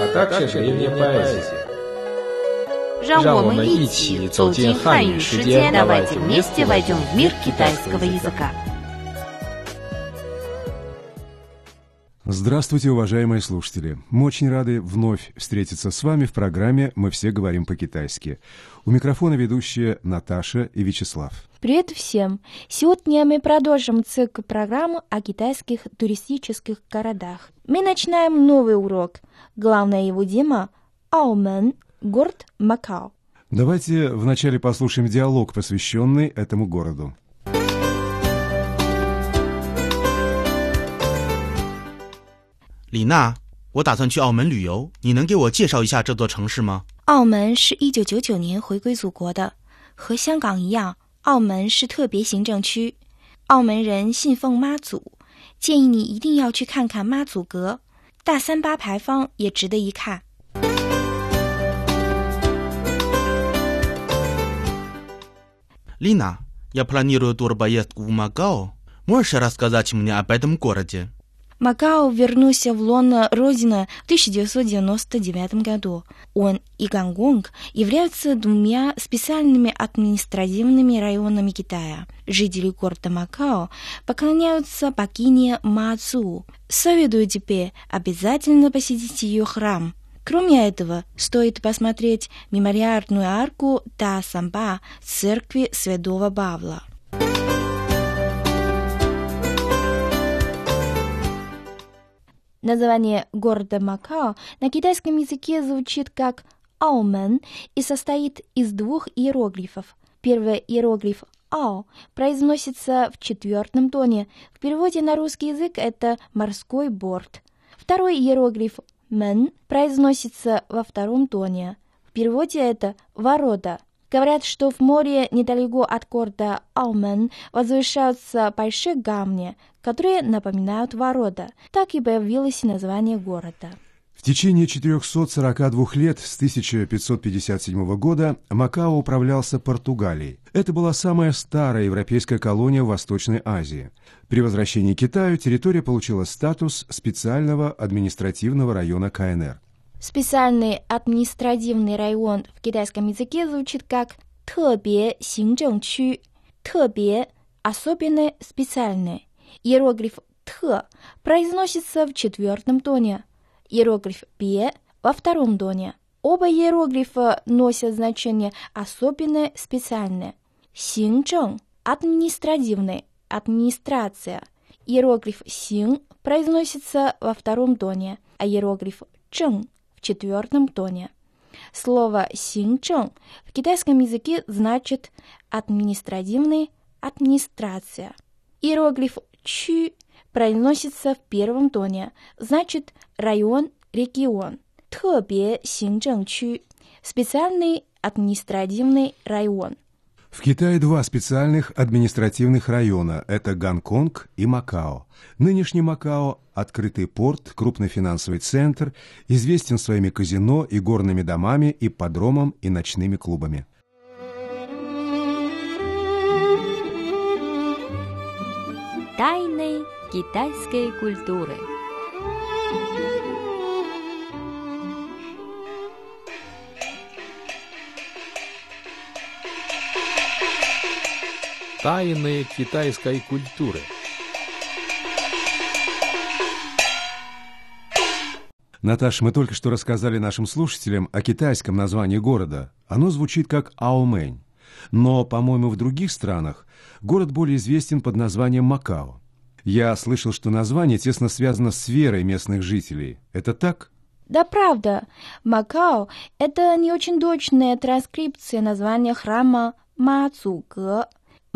а также древняя поэзия. 让我让我们们一一起起走走进进汉语汉语世世界界， давайте давайте вместе вместе войдем в мир китайского китайского языка. Здравствуйте, уважаемые слушатели! Мы очень рады вновь встретиться с вами в программе «Мы все говорим по-китайски». У микрофона ведущие Наташа и Вячеслав. Привет всем! Сегодня мы продолжим цикл программы о китайских туристических городах. Мы начинаем новый урок. Главная его тема – Аомен, город Макао. Давайте вначале послушаем диалог, посвященный этому городу. 李娜，我打算去澳门旅游，你能给我介绍一下这座城市吗？澳门是一九九九年回归祖国的，和香港一样，澳门是特别行政区。澳门人信奉妈祖，建议你一定要去看看妈祖阁，大三八牌坊也值得一看。 Лина, я планирую турпоездку в Макао. Можешь рассказать мне об этом городе? Макао вернулся в лоно Родина в 1999 году. Он и Гонконг являются двумя специальными административными районами Китая. Жители города Макао поклоняются богине Мацу. Советую тебе обязательно посетить ее храм. Кроме этого, стоит посмотреть мемориальную арку Та Самба церкви Святого Павла. Название города Макао на китайском языке звучит как Аомен и состоит из двух иероглифов. Первый иероглиф Ао произносится в четвертом тоне. В переводе на русский язык это морской борт. Второй иероглиф Мен произносится во втором тоне. В переводе это ворота. Говорят, что в море недалеко от города Аумен возвышаются большие камни, которые напоминают ворота. Так и появилось название города. В течение 442 лет с 1557 года Макао управлялся Португалией. Это была самая старая европейская колония в Восточной Азии. При возвращении Китаю территория получила статус специального административного района КНР. Специальный административный район в китайском языке звучит как 特别行政区. 特别 особенный, специальный. Иероглиф «т» произносится в четвертом тоне. Иероглиф «бе» во втором тоне. Оба иероглифа носят значение особенное, специальное. 行政 административный, администрация. Иероглиф «син» произносится во втором тоне, а иероглиф «чeng» в четвертом тоне. Слово «синчон» в китайском языке значит «административный», «администрация». Иероглиф «чу» произносится в первом тоне, значит «район», «регион». «Тхебе синчон чу» – специальный административный район – в Китае два специальных административных района – это Гонконг и Макао. Нынешний Макао – открытый порт, крупный финансовый центр, известен своими казино и горными домами, и подромом и ночными клубами. Тайны китайской культуры. Тайны китайской культуры. Наташа, мы только что рассказали нашим слушателям о китайском названии города. Оно звучит как Аомэнь. Но, по-моему, в других странах город более известен под названием Макао. Я слышал, что название тесно связано с верой местных жителей. Это так? Да правда, Макао – это не очень точная транскрипция названия храма Мацуге.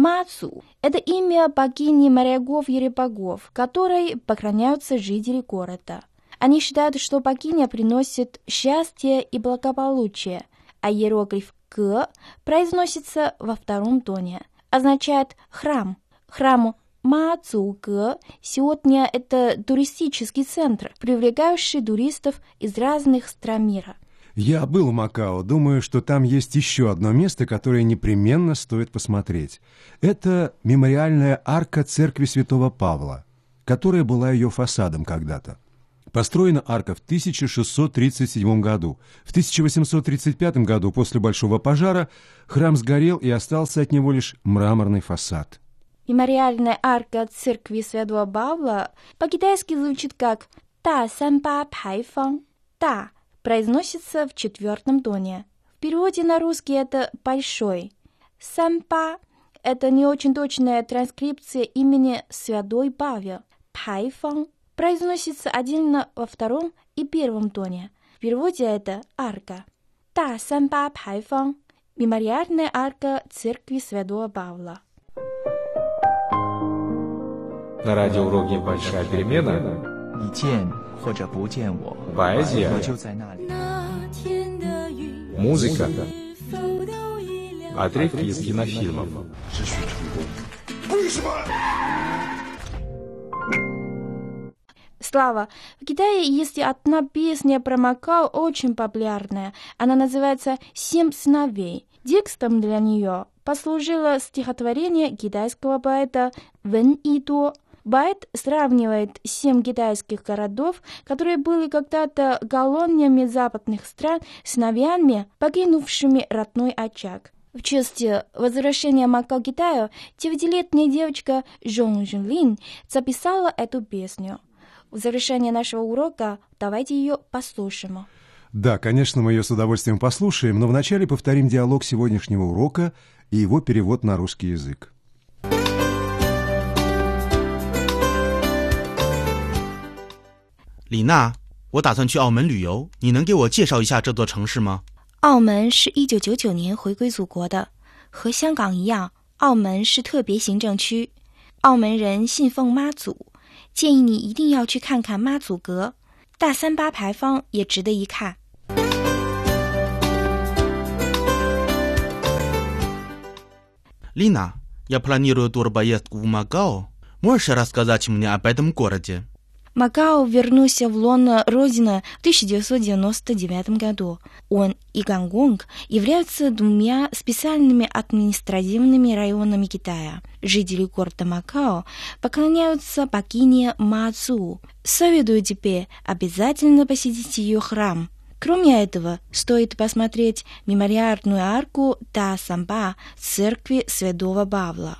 Мацу – это имя богини моряков и рыбаков, которой поклоняются жители города. Они считают, что богиня приносит счастье и благополучие, а иероглиф «г» произносится во втором тоне, означает «храм». Храму Мацуга сегодня это туристический центр, привлекающий туристов из разных стран мира. Я был в Макао, думаю, что там есть еще одно место, которое непременно стоит посмотреть. Это мемориальная арка церкви святого Павла, которая была ее фасадом когда-то. Построена арка в 1637 году. В 1835 году, после Большого пожара, храм сгорел и остался от него лишь мраморный фасад. Мемориальная арка церкви Святого Павла по-китайски звучит как «Та Санпа Пайфан». «Та» произносится в четвертом тоне. В переводе на русский это «большой». «Санпа» — это не очень точная транскрипция имени Святой Павел. «Пайфан» произносится отдельно во втором и первом тоне. В переводе это «арка». «Та Санпа Пайфан» — мемориальная арка церкви Святого Павла. На радиоуроке «Большая перемена» 你见或者不见我， поэзия, 我就在那里。 музыка, отрывки из кинофильмов. Слава, в Китае есть одна песня про Макао очень популярная. Она называется «Семь сыновей». Текстом для нее послужило стихотворение китайского поэта Вэн Ито. Байт сравнивает семь китайских городов, которые были когда-то колониями западных стран, с сыновьями, покинувшими родной очаг. В честь возвращения Макао Китаю девятилетняя девочка Жон Жунлин записала эту песню. В завершение нашего урока давайте ее послушаем. Да, конечно, мы ее с удовольствием послушаем, но вначале повторим диалог сегодняшнего урока и его перевод на русский язык. 李娜，我打算去澳门旅游，你能给我介绍一下这座城市吗？澳门是一九九九年回归祖国的，和香港一样，澳门是特别行政区。澳门人信奉妈祖，建议你一定要去看看妈祖阁，大三八牌坊也值得一看。 Лина, я планирую турпоездку в Макао. Можешь рассказать мне об этом городе? Макао вернулся в лоно Родины в 1999 году. Он и Гонконг являются двумя специальными административными районами Китая. Жители города Макао поклоняются богине Мацу. Советую тебе обязательно посетить ее храм. Кроме этого, стоит посмотреть мемориальную арку Та Самба церкви Святого Павла.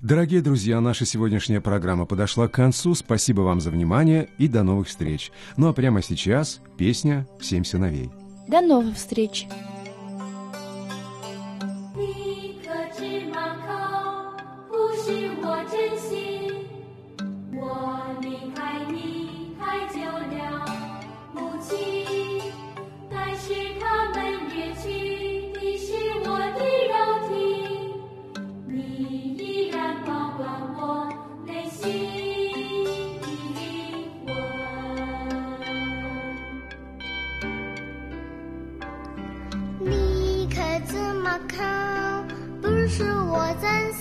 Дорогие друзья, наша сегодняшняя программа подошла к концу. Спасибо вам за внимание и до новых встреч. Ну а прямо сейчас песня «Семь сыновей». До новых встреч!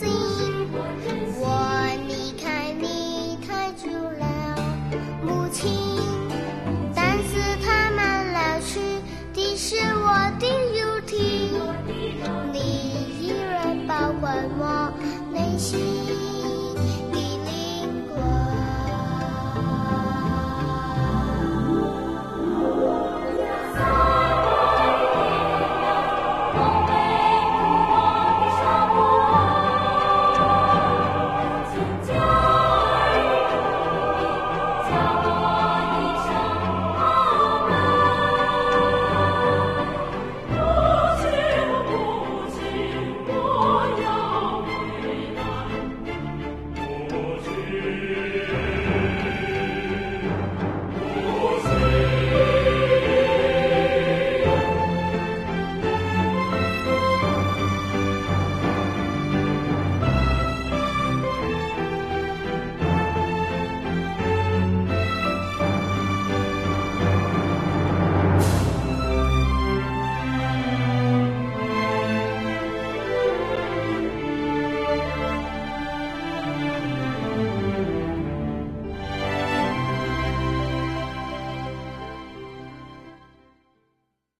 You.